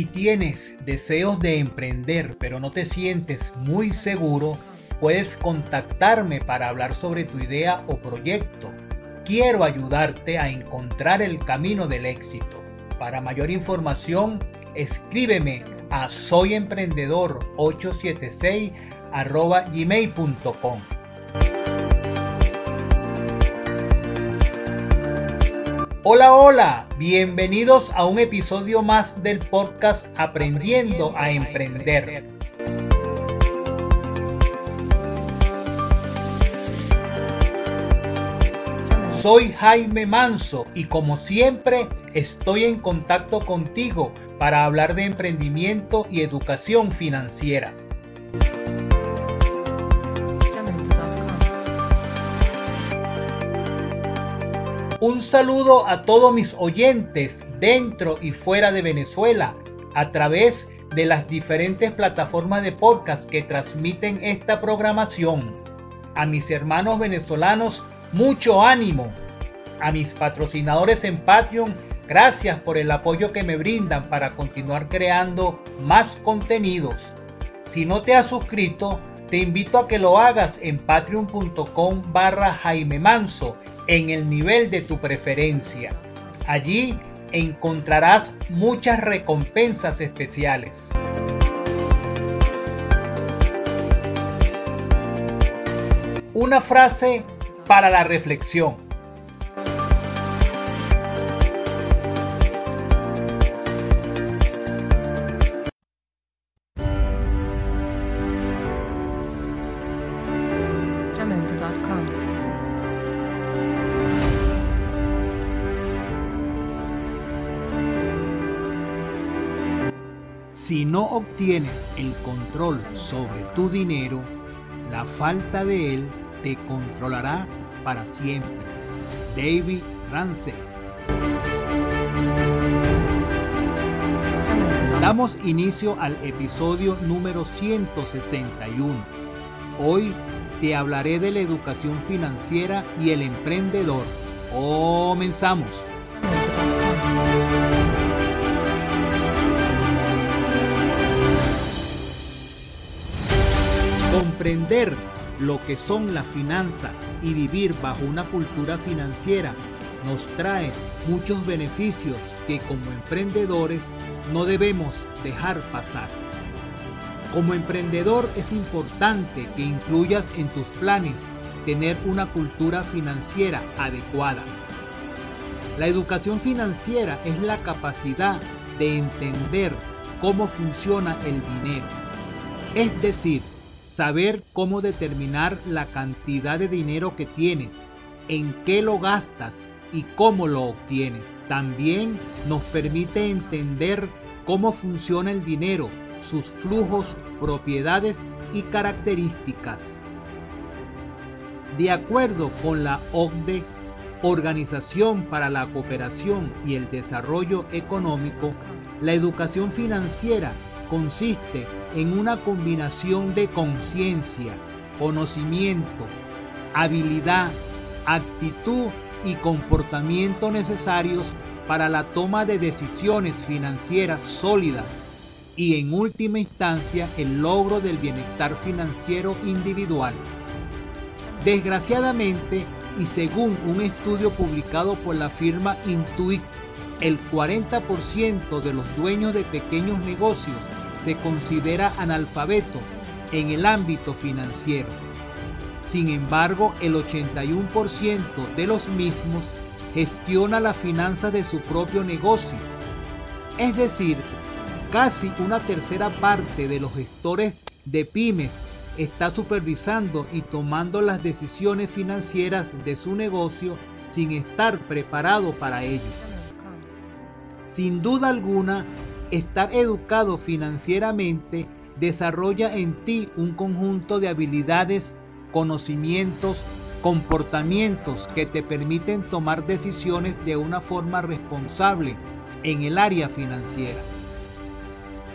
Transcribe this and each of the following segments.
Si tienes deseos de emprender pero no te sientes muy seguro, puedes contactarme para hablar sobre tu idea o proyecto. Quiero ayudarte a encontrar el camino del éxito. Para mayor información, escríbeme a soyemprendedor876 gmail.com. Hola, hola, bienvenidos a un episodio más del podcast Aprendiendo a Emprender. Soy Jaime Manso y como siempre estoy en contacto contigo para hablar de emprendimiento y educación financiera. Un saludo a todos mis oyentes dentro y fuera de Venezuela a través de las diferentes plataformas de podcast que transmiten esta programación. A mis hermanos venezolanos, mucho ánimo. A mis patrocinadores en Patreon, gracias por el apoyo que me brindan para continuar creando más contenidos. Si no te has suscrito, te invito a que lo hagas en patreon.com barra Jaime Manso en el nivel de tu preferencia. Allí encontrarás muchas recompensas especiales. Una frase para la reflexión. Si no obtienes el control sobre tu dinero, la falta de él te controlará para siempre. David Ramsey. Damos inicio al episodio número 161. Hoy te hablaré de la educación financiera y el emprendedor. Comenzamos. Comprender lo que son las finanzas y vivir bajo una cultura financiera nos trae muchos beneficios que como emprendedores no debemos dejar pasar. Como emprendedor es importante que incluyas en tus planes tener una cultura financiera adecuada. La educación financiera es la capacidad de entender cómo funciona el dinero. Es decir, saber cómo determinar la cantidad de dinero que tienes, en qué lo gastas y cómo lo obtienes. También nos permite entender cómo funciona el dinero, sus flujos, propiedades y características. De acuerdo con la OCDE, Organización para la Cooperación y el Desarrollo Económico, la educación financiera consiste en una combinación de conciencia, conocimiento, habilidad, actitud y comportamiento necesarios para la toma de decisiones financieras sólidas y en última instancia el logro del bienestar financiero individual. Desgraciadamente, y según un estudio publicado por la firma Intuit, el 40% de los dueños de pequeños negocios se considera analfabeto en el ámbito financiero. Sin embargo, el 81% de los mismos gestiona la finanza de su propio negocio. Es decir, casi una tercera parte de los gestores de pymes está supervisando y tomando las decisiones financieras de su negocio sin estar preparado para ello. Sin duda alguna, Estar educado financieramente desarrolla en ti un conjunto de habilidades, conocimientos, comportamientos que te permiten tomar decisiones de una forma responsable en el área financiera.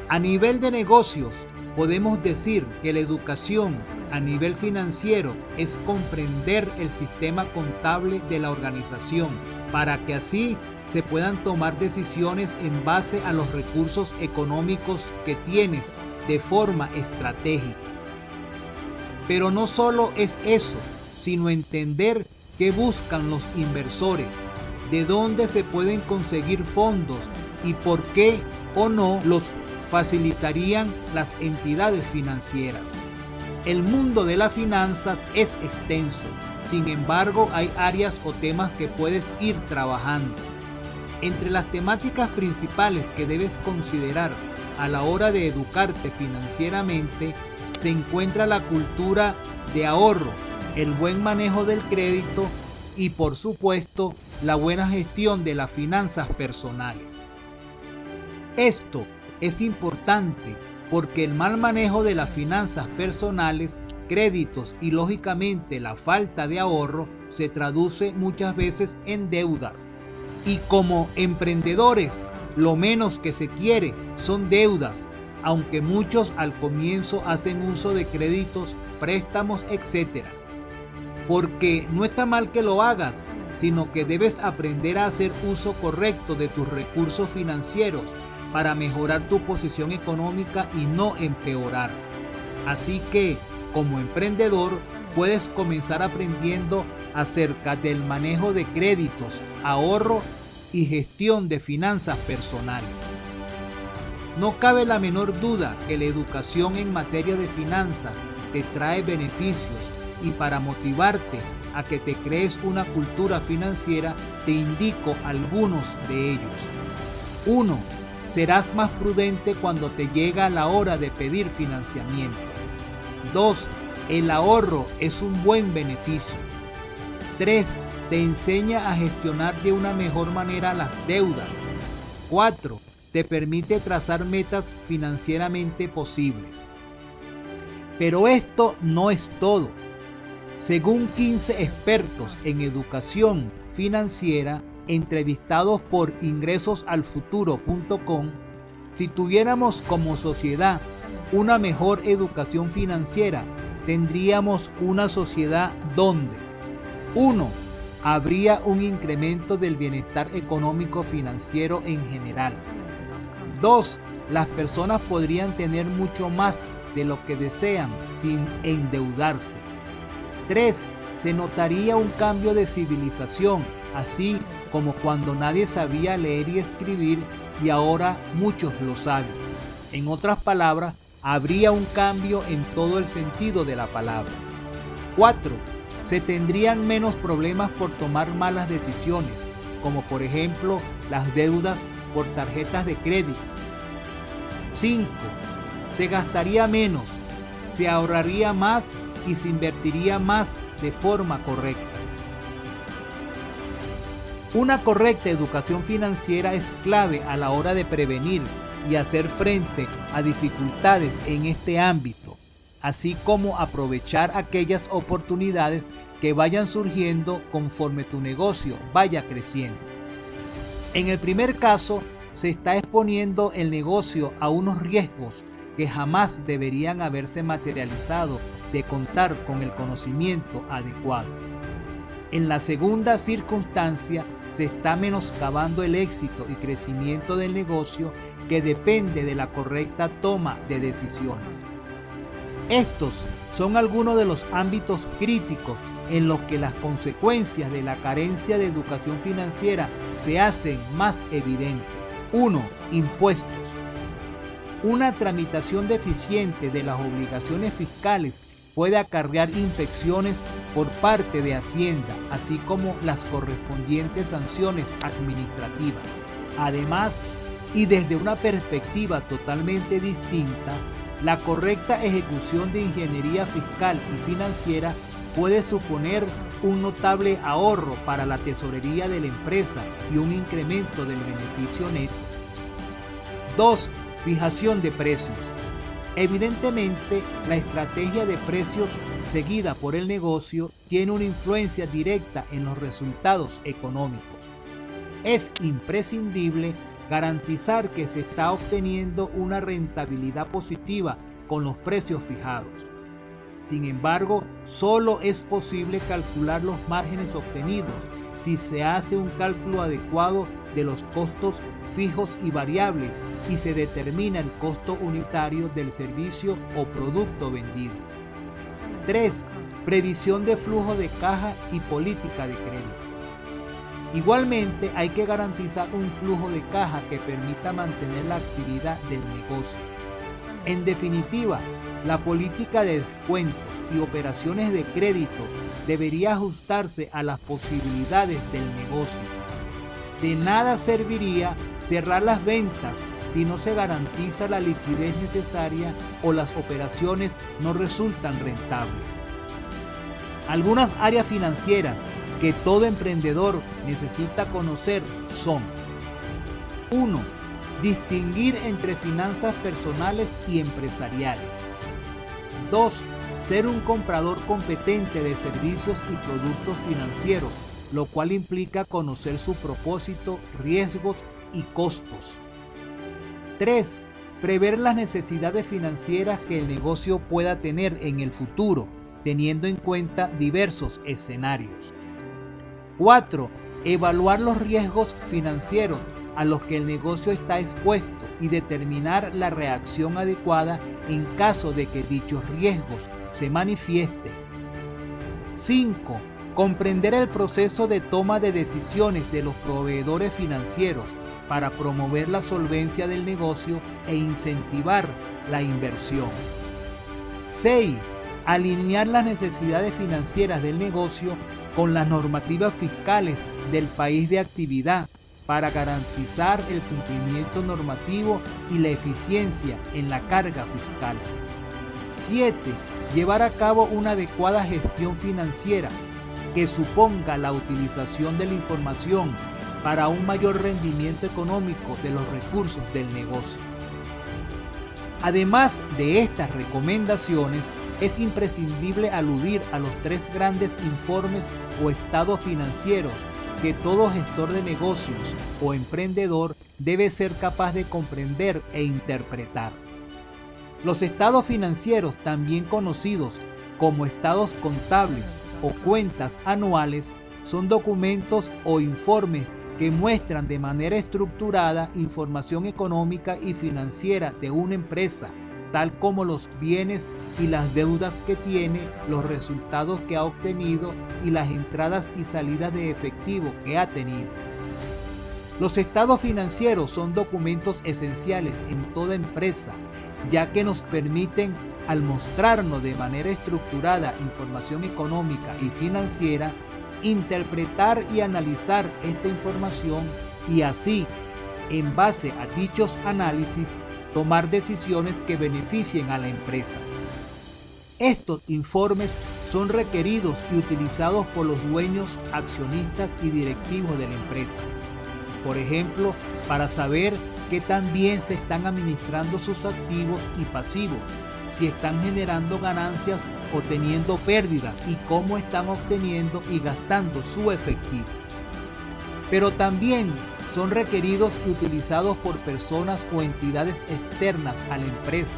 A nivel de negocios, podemos decir que la educación a nivel financiero es comprender el sistema contable de la organización para que así se puedan tomar decisiones en base a los recursos económicos que tienes de forma estratégica. Pero no solo es eso, sino entender qué buscan los inversores, de dónde se pueden conseguir fondos y por qué o no los facilitarían las entidades financieras. El mundo de las finanzas es extenso, sin embargo hay áreas o temas que puedes ir trabajando. Entre las temáticas principales que debes considerar a la hora de educarte financieramente se encuentra la cultura de ahorro, el buen manejo del crédito y por supuesto la buena gestión de las finanzas personales. Esto es importante porque el mal manejo de las finanzas personales, créditos y lógicamente la falta de ahorro se traduce muchas veces en deudas. Y como emprendedores, lo menos que se quiere son deudas, aunque muchos al comienzo hacen uso de créditos, préstamos, etc. Porque no está mal que lo hagas, sino que debes aprender a hacer uso correcto de tus recursos financieros para mejorar tu posición económica y no empeorar. Así que, como emprendedor, puedes comenzar aprendiendo acerca del manejo de créditos, ahorro y gestión de finanzas personales. No cabe la menor duda que la educación en materia de finanzas te trae beneficios y para motivarte a que te crees una cultura financiera, te indico algunos de ellos. 1. Serás más prudente cuando te llega la hora de pedir financiamiento. 2. El ahorro es un buen beneficio. 3. Te enseña a gestionar de una mejor manera las deudas. 4. Te permite trazar metas financieramente posibles. Pero esto no es todo según 15 expertos en educación financiera entrevistados por ingresosalfuturo.com, si tuviéramos como sociedad una mejor educación financiera, tendríamos una sociedad donde 1. Habría un incremento del bienestar económico financiero en general. 2. Las personas podrían tener mucho más de lo que desean sin endeudarse. 3. Se notaría un cambio de civilización, así como cuando nadie sabía leer y escribir y ahora muchos lo saben. En otras palabras, habría un cambio en todo el sentido de la palabra. 4. Se tendrían menos problemas por tomar malas decisiones, como por ejemplo las deudas por tarjetas de crédito. 5. Se gastaría menos, se ahorraría más y se invertiría más de forma correcta. Una correcta educación financiera es clave a la hora de prevenir y hacer frente a dificultades en este ámbito, así como aprovechar aquellas oportunidades que vayan surgiendo conforme tu negocio vaya creciendo. En el primer caso, se está exponiendo el negocio a unos riesgos que jamás deberían haberse materializado de contar con el conocimiento adecuado. En la segunda circunstancia se está menoscabando el éxito y crecimiento del negocio que depende de la correcta toma de decisiones. Estos son algunos de los ámbitos críticos en los que las consecuencias de la carencia de educación financiera se hacen más evidentes. 1. Impuestos. Una tramitación deficiente de las obligaciones fiscales puede acarrear infecciones por parte de Hacienda, así como las correspondientes sanciones administrativas. Además, y desde una perspectiva totalmente distinta, la correcta ejecución de ingeniería fiscal y financiera puede suponer un notable ahorro para la tesorería de la empresa y un incremento del beneficio neto. 2. Fijación de precios. Evidentemente, la estrategia de precios seguida por el negocio tiene una influencia directa en los resultados económicos. Es imprescindible garantizar que se está obteniendo una rentabilidad positiva con los precios fijados. Sin embargo, solo es posible calcular los márgenes obtenidos si se hace un cálculo adecuado de los costos fijos y variables y se determina el costo unitario del servicio o producto vendido. 3. Previsión de flujo de caja y política de crédito. Igualmente hay que garantizar un flujo de caja que permita mantener la actividad del negocio. En definitiva, la política de descuentos y operaciones de crédito debería ajustarse a las posibilidades del negocio. De nada serviría cerrar las ventas si no se garantiza la liquidez necesaria o las operaciones no resultan rentables. Algunas áreas financieras que todo emprendedor necesita conocer son 1. Distinguir entre finanzas personales y empresariales. 2. Ser un comprador competente de servicios y productos financieros, lo cual implica conocer su propósito, riesgos y costos. 3. Prever las necesidades financieras que el negocio pueda tener en el futuro, teniendo en cuenta diversos escenarios. 4. Evaluar los riesgos financieros a los que el negocio está expuesto y determinar la reacción adecuada en caso de que dichos riesgos se manifiesten. 5. Comprender el proceso de toma de decisiones de los proveedores financieros para promover la solvencia del negocio e incentivar la inversión. 6. Alinear las necesidades financieras del negocio con las normativas fiscales del país de actividad para garantizar el cumplimiento normativo y la eficiencia en la carga fiscal. 7. Llevar a cabo una adecuada gestión financiera que suponga la utilización de la información para un mayor rendimiento económico de los recursos del negocio. Además de estas recomendaciones, es imprescindible aludir a los tres grandes informes o estados financieros que todo gestor de negocios o emprendedor debe ser capaz de comprender e interpretar. Los estados financieros, también conocidos como estados contables o cuentas anuales, son documentos o informes que muestran de manera estructurada información económica y financiera de una empresa, tal como los bienes y las deudas que tiene, los resultados que ha obtenido y las entradas y salidas de efectivo que ha tenido. Los estados financieros son documentos esenciales en toda empresa, ya que nos permiten, al mostrarnos de manera estructurada información económica y financiera, interpretar y analizar esta información y así, en base a dichos análisis, tomar decisiones que beneficien a la empresa. Estos informes son requeridos y utilizados por los dueños, accionistas y directivos de la empresa. Por ejemplo, para saber qué tan bien se están administrando sus activos y pasivos, si están generando ganancias o teniendo pérdidas y cómo están obteniendo y gastando su efectivo. Pero también son requeridos y utilizados por personas o entidades externas a la empresa,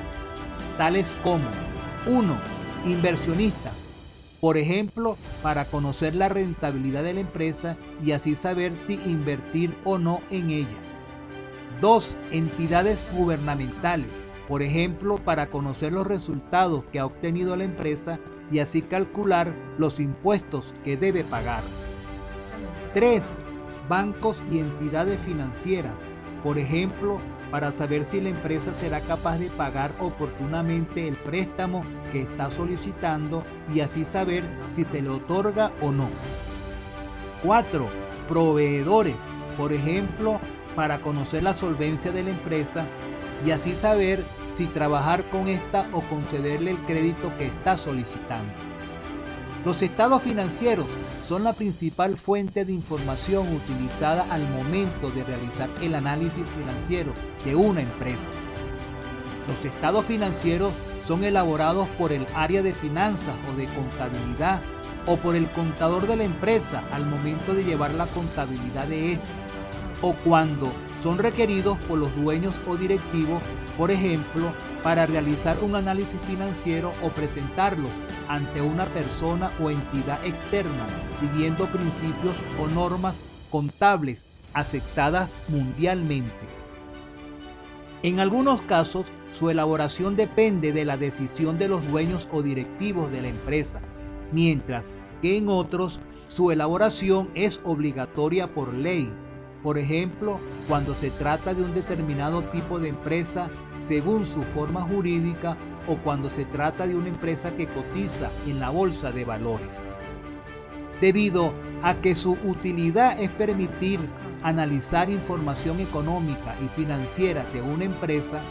tales como 1. Inversionistas, por ejemplo, para conocer la rentabilidad de la empresa y así saber si invertir o no en ella. 2. Entidades gubernamentales, por ejemplo, para conocer los resultados que ha obtenido la empresa y así calcular los impuestos que debe pagar. 3. Bancos y entidades financieras, por ejemplo, para saber si la empresa será capaz de pagar oportunamente el préstamo que está solicitando y así saber si se le otorga o no. 4. Proveedores, por ejemplo, para conocer la solvencia de la empresa y así saber si trabajar con esta o concederle el crédito que está solicitando. Los estados financieros son la principal fuente de información utilizada al momento de realizar el análisis financiero de una empresa. Los estados financieros son elaborados por el área de finanzas o de contabilidad o por el contador de la empresa al momento de llevar la contabilidad de ésta o cuando son requeridos por los dueños o directivos, por ejemplo, para realizar un análisis financiero o presentarlos ante una persona o entidad externa, siguiendo principios o normas contables aceptadas mundialmente. En algunos casos, su elaboración depende de la decisión de los dueños o directivos de la empresa, mientras que en otros su elaboración es obligatoria por ley. Por ejemplo, cuando se trata de un determinado tipo de empresa según su forma jurídica o cuando se trata de una empresa que cotiza en la bolsa de valores. Debido a que su utilidad es permitir analizar información económica y financiera de una empresa,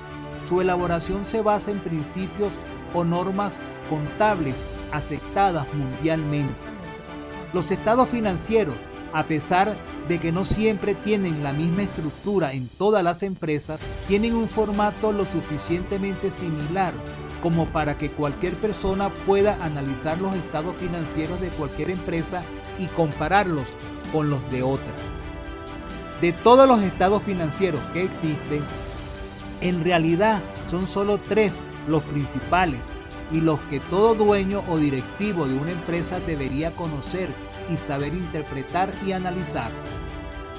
su elaboración se basa en principios o normas contables aceptadas mundialmente. Los estados financieros, a pesar de que no siempre tienen la misma estructura en todas las empresas, tienen un formato lo suficientemente similar como para que cualquier persona pueda analizar los estados financieros de cualquier empresa y compararlos con los de otra. De todos los estados financieros que existen, en realidad son solo tres los principales y los que todo dueño o directivo de una empresa debería conocer y saber interpretar y analizar.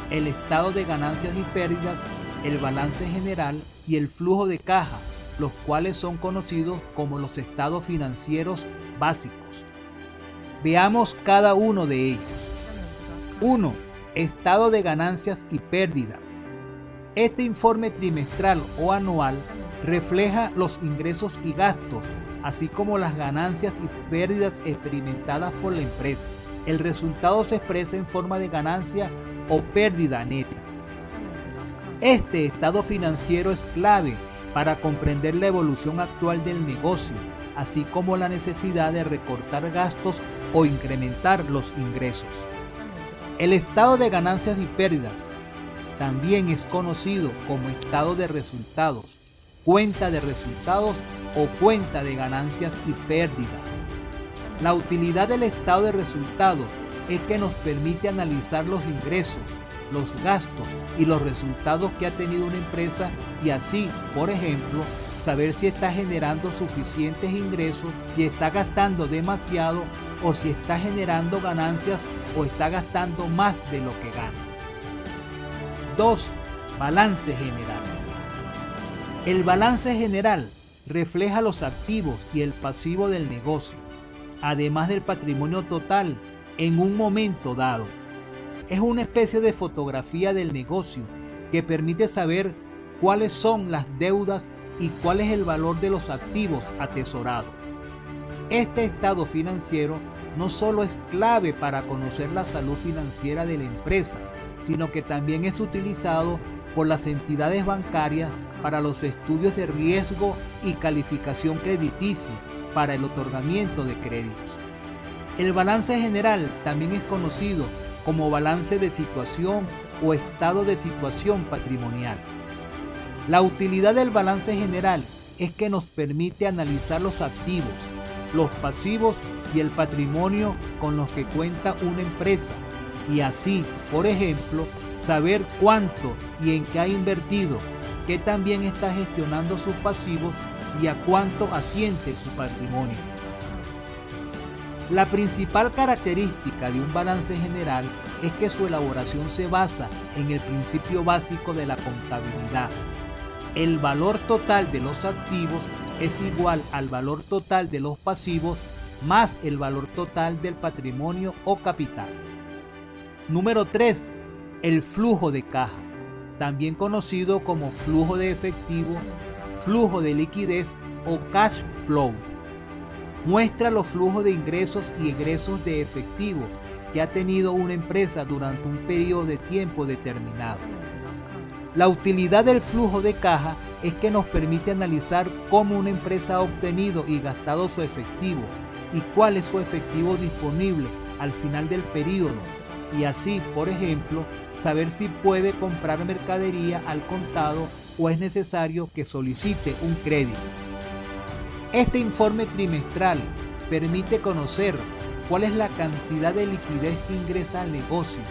El estado de ganancias y pérdidas, el balance general y el flujo de caja, los cuales son conocidos como los estados financieros básicos. Veamos cada uno de ellos. 1. Estado de ganancias y pérdidas. Este informe trimestral o anual refleja los ingresos y gastos, así como las ganancias y pérdidas experimentadas por la empresa. El resultado se expresa en forma de ganancia o pérdida neta. Este estado financiero es clave para comprender la evolución actual del negocio, así como la necesidad de recortar gastos o incrementar los ingresos. El estado de ganancias y pérdidas también es conocido como estado de resultados, cuenta de resultados o cuenta de ganancias y pérdidas. La utilidad del estado de resultados es que nos permite analizar los ingresos, los gastos y los resultados que ha tenido una empresa y así, por ejemplo, saber si está generando suficientes ingresos, si está gastando demasiado o si está generando ganancias o está gastando más de lo que gana. 2. Balance general. El balance general refleja los activos y el pasivo del negocio, además del patrimonio total en un momento dado. Es una especie de fotografía del negocio que permite saber cuáles son las deudas y cuál es el valor de los activos atesorados. Este estado financiero no solo es clave para conocer la salud financiera de la empresa, sino que también es utilizado por las entidades bancarias para los estudios de riesgo y calificación crediticia para el otorgamiento de créditos. El balance general también es conocido como balance de situación o estado de situación patrimonial. La utilidad del balance general es que nos permite analizar los activos, los pasivos y el patrimonio con los que cuenta una empresa y así, por ejemplo, saber cuánto y en qué ha invertido, qué también está gestionando sus pasivos y a cuánto asiente su patrimonio. La principal característica de un balance general es que su elaboración se basa en el principio básico de la contabilidad. El valor total de los activos es igual al valor total de los pasivos más el valor total del patrimonio o capital. Número 3. El flujo de caja, también conocido como flujo de efectivo, flujo de liquidez o cash flow muestra los flujos de ingresos y egresos de efectivo que ha tenido una empresa durante un periodo de tiempo determinado. La utilidad del flujo de caja es que nos permite analizar cómo una empresa ha obtenido y gastado su efectivo y cuál es su efectivo disponible al final del periodo y así, por ejemplo, saber si puede comprar mercadería al contado o es necesario que solicite un crédito. Este informe trimestral permite conocer cuál es la cantidad de liquidez que ingresa al negocio,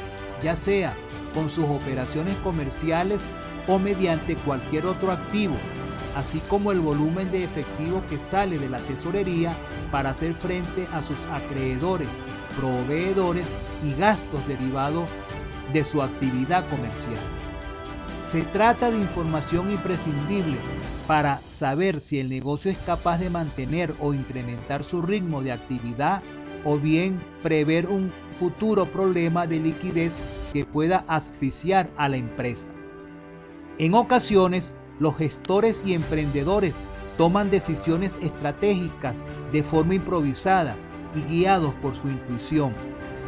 ya sea con sus operaciones comerciales o mediante cualquier otro activo, así como el volumen de efectivo que sale de la tesorería para hacer frente a sus acreedores, proveedores y gastos derivados de su actividad comercial. Se trata de información imprescindible para saber si el negocio es capaz de mantener o incrementar su ritmo de actividad o bien prever un futuro problema de liquidez que pueda asfixiar a la empresa. En ocasiones, los gestores y emprendedores toman decisiones estratégicas de forma improvisada y guiados por su intuición,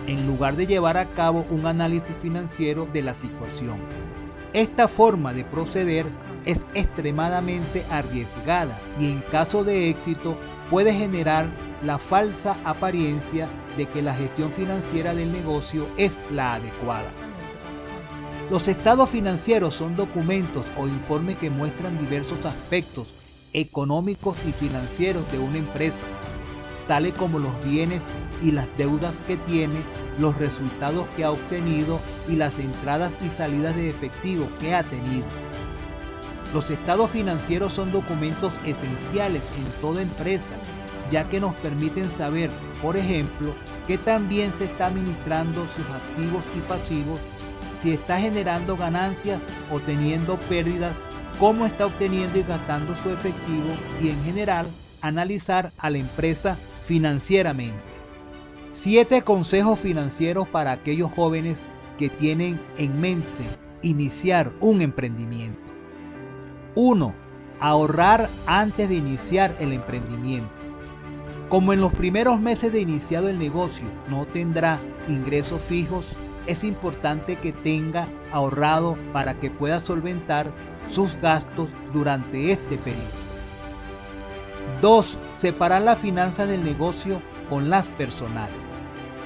en lugar de llevar a cabo un análisis financiero de la situación. Esta forma de proceder es extremadamente arriesgada y en caso de éxito puede generar la falsa apariencia de que la gestión financiera del negocio es la adecuada. Los estados financieros son documentos o informes que muestran diversos aspectos económicos y financieros de una empresa, tales como los bienes y las deudas que tiene, los resultados que ha obtenido y las entradas y salidas de efectivo que ha tenido. Los estados financieros son documentos esenciales en toda empresa, ya que nos permiten saber, por ejemplo, qué tan bien se está administrando sus activos y pasivos, si está generando ganancias o teniendo pérdidas, cómo está obteniendo y gastando su efectivo y en general analizar a la empresa financieramente. Siete consejos financieros para aquellos jóvenes que tienen en mente iniciar un emprendimiento. 1. Ahorrar antes de iniciar el emprendimiento. Como en los primeros meses de iniciado el negocio no tendrá ingresos fijos, es importante que tenga ahorrado para que pueda solventar sus gastos durante este periodo. 2. Separar las finanzas del negocio con las personales.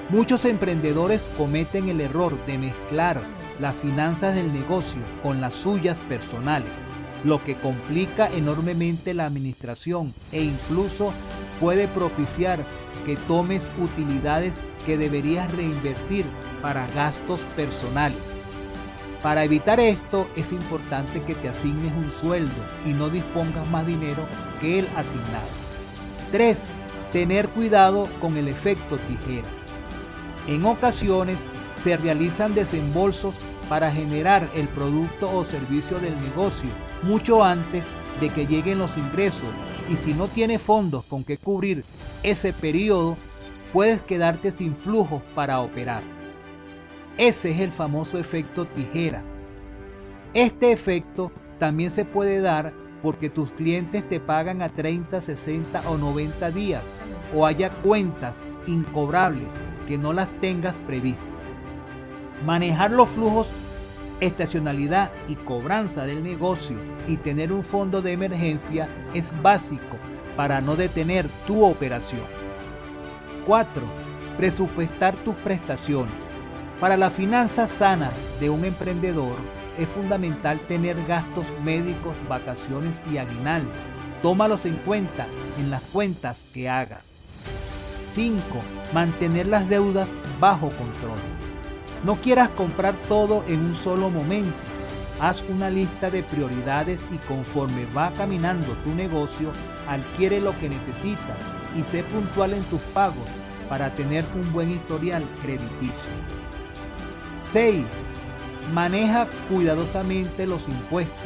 Muchos emprendedores cometen el error de mezclar las finanzas del negocio con las suyas personales lo que complica enormemente la administración e incluso puede propiciar que tomes utilidades que deberías reinvertir para gastos personales. Para evitar esto es importante que te asignes un sueldo y no dispongas más dinero que el asignado. 3. Tener cuidado con el efecto tijera. En ocasiones se realizan desembolsos para generar el producto o servicio del negocio mucho antes de que lleguen los ingresos y si no tienes fondos con que cubrir ese periodo, puedes quedarte sin flujos para operar. Ese es el famoso efecto tijera. Este efecto también se puede dar porque tus clientes te pagan a 30, 60 o 90 días o haya cuentas incobrables que no las tengas previstas. Manejar los flujos estacionalidad y cobranza del negocio y tener un fondo de emergencia es básico para no detener tu operación. 4. Presupuestar tus prestaciones. Para las finanzas sanas de un emprendedor es fundamental tener gastos médicos, vacaciones y aguinaldo. Tómalos en cuenta en las cuentas que hagas. 5. Mantener las deudas bajo control. No quieras comprar todo en un solo momento. Haz una lista de prioridades y conforme va caminando tu negocio, adquiere lo que necesitas y sé puntual en tus pagos para tener un buen historial crediticio. 6. Maneja cuidadosamente los impuestos,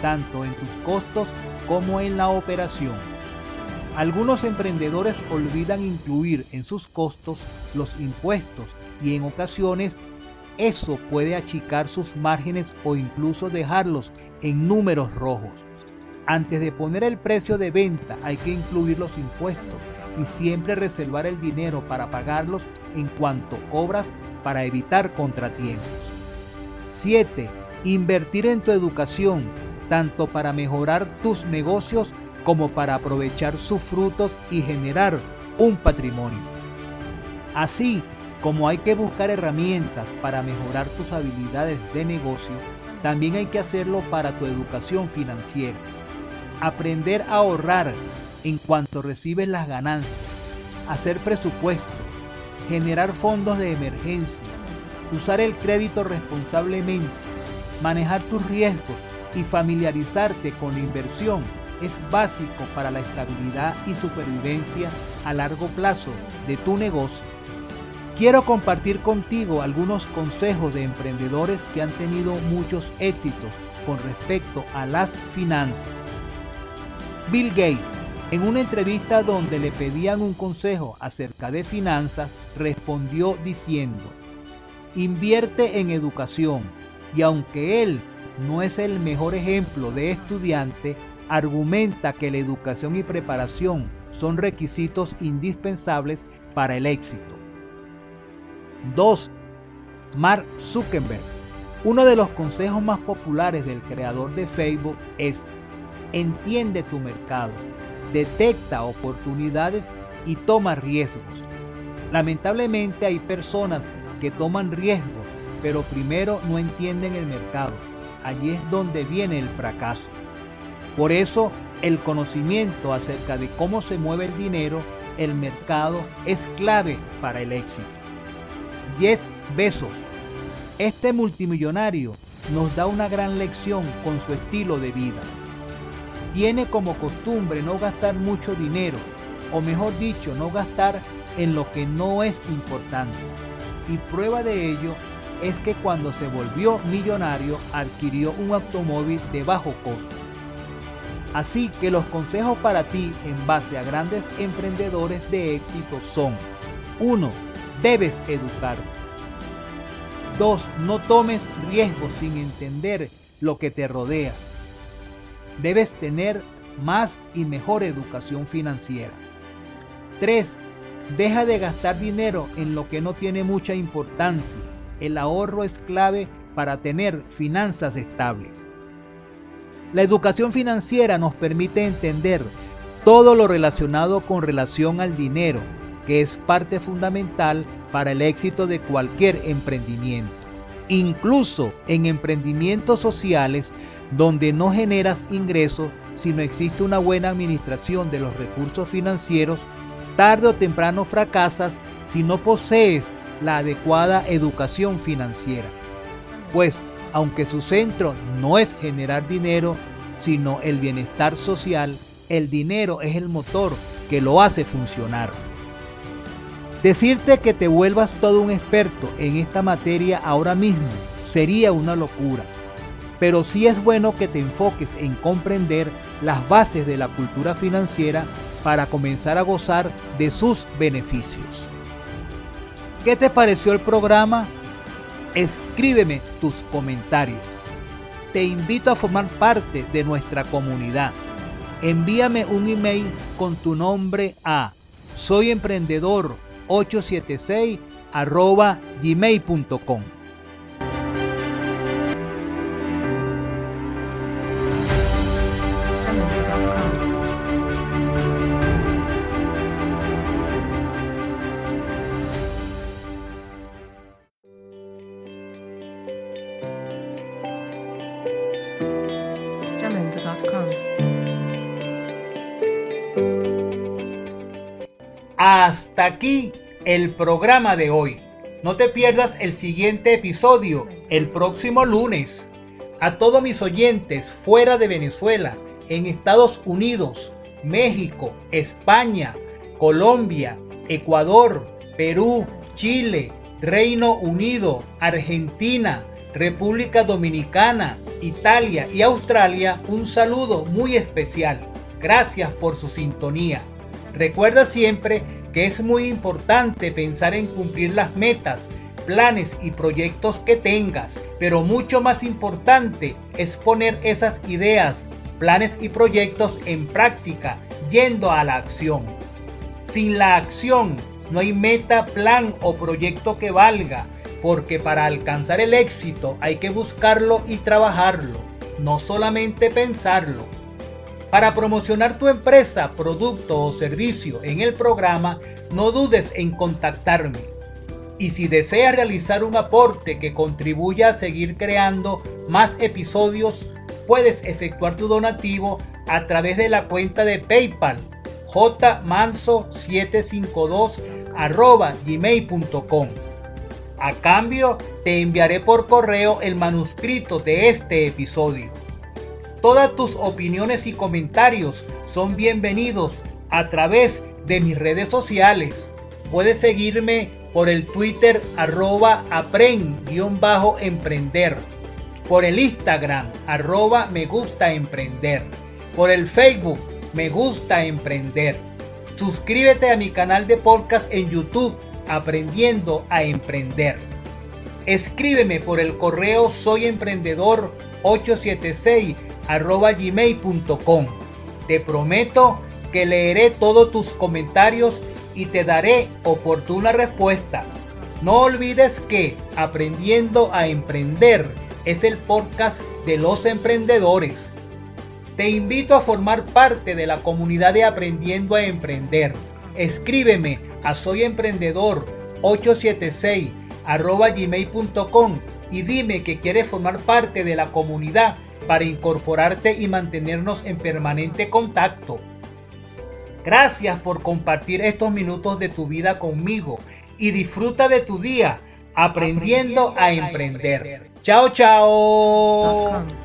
tanto en tus costos como en la operación. Algunos emprendedores olvidan incluir en sus costos los impuestos y en ocasiones eso puede achicar sus márgenes o incluso dejarlos en números rojos. Antes de poner el precio de venta hay que incluir los impuestos y siempre reservar el dinero para pagarlos en cuanto cobras para evitar contratiempos. 7. Invertir en tu educación, tanto para mejorar tus negocios como para aprovechar sus frutos y generar un patrimonio. Así, como hay que buscar herramientas para mejorar tus habilidades de negocio, también hay que hacerlo para tu educación financiera. Aprender a ahorrar en cuanto recibes las ganancias, hacer presupuestos, generar fondos de emergencia, usar el crédito responsablemente, manejar tus riesgos y familiarizarte con la inversión es básico para la estabilidad y supervivencia a largo plazo de tu negocio. Quiero compartir contigo algunos consejos de emprendedores que han tenido muchos éxitos con respecto a las finanzas. Bill Gates, en una entrevista donde le pedían un consejo acerca de finanzas, respondió diciendo, invierte en educación y aunque él no es el mejor ejemplo de estudiante, argumenta que la educación y preparación son requisitos indispensables para el éxito. 2. Mark Zuckerberg. Uno de los consejos más populares del creador de Facebook es entiende tu mercado, detecta oportunidades y toma riesgos. Lamentablemente hay personas que toman riesgos, pero primero no entienden el mercado. Allí es donde viene el fracaso. Por eso el conocimiento acerca de cómo se mueve el dinero, el mercado, es clave para el éxito. Jeff Bezos. Este multimillonario nos da una gran lección con su estilo de vida. Tiene como costumbre no gastar mucho dinero, o mejor dicho, no gastar en lo que no es importante. Y prueba de ello es que cuando se volvió millonario adquirió un automóvil de bajo costo. Así que los consejos para ti en base a grandes emprendedores de éxito son 1. Debes educarte. 2. No tomes riesgos sin entender lo que te rodea. Debes tener más y mejor educación financiera. 3. Deja de gastar dinero en lo que no tiene mucha importancia. El ahorro es clave para tener finanzas estables. La educación financiera nos permite entender todo lo relacionado con relación al dinero, que es parte fundamental para el éxito de cualquier emprendimiento. Incluso en emprendimientos sociales donde no generas ingresos, sino existe una buena administración de los recursos financieros, tarde o temprano fracasas si no posees la adecuada educación financiera. Pues aunque su centro no es generar dinero, sino el bienestar social, el dinero es el motor que lo hace funcionar. Decirte que te vuelvas todo un experto en esta materia ahora mismo sería una locura, pero sí es bueno que te enfoques en comprender las bases de la cultura financiera para comenzar a gozar de sus beneficios. ¿Qué te pareció el programa? Escríbeme tus comentarios. Te invito a formar parte de nuestra comunidad. Envíame un email con tu nombre a soyemprendedor876 gmail.com. Hasta aquí el programa de hoy. No te pierdas el siguiente episodio el próximo lunes. A todos mis oyentes fuera de Venezuela, en Estados Unidos, México, España, Colombia, Ecuador, Perú, Chile, Reino Unido, Argentina, República Dominicana, Italia y Australia, un saludo muy especial. Gracias por su sintonía. Recuerda siempre que es muy importante pensar en cumplir las metas, planes y proyectos que tengas, pero mucho más importante es poner esas ideas, planes y proyectos en práctica, yendo a la acción. Sin la acción no hay meta, plan o proyecto que valga porque para alcanzar el éxito hay que buscarlo y trabajarlo, no solamente pensarlo. Para promocionar tu empresa, producto o servicio en el programa, no dudes en contactarme. Y si deseas realizar un aporte que contribuya a seguir creando más episodios, puedes efectuar tu donativo a través de la cuenta de PayPal jmanso752 gmail.com. A cambio, te enviaré por correo el manuscrito de este episodio. Todas tus opiniones y comentarios son bienvenidos a través de mis redes sociales. Puedes seguirme por el Twitter arroba aprend-emprender, por el Instagram arroba me gusta emprender, por el Facebook me gusta emprender. Suscríbete a mi canal de podcast en YouTube Aprendiendo a Emprender. Escríbeme por el correo soyemprendedor876 arroba gmail.com. Te prometo que leeré todos tus comentarios y te daré oportuna respuesta. No olvides que Aprendiendo a Emprender es el podcast de los emprendedores. Te invito a formar parte de la comunidad de Aprendiendo a Emprender. Escríbeme a soyemprendedor876 arroba gmail.com y dime que quieres formar parte de la comunidad para incorporarte y mantenernos en permanente contacto. Gracias por compartir estos minutos de tu vida conmigo y disfruta de tu día aprendiendo, a, emprender. Chao, chao.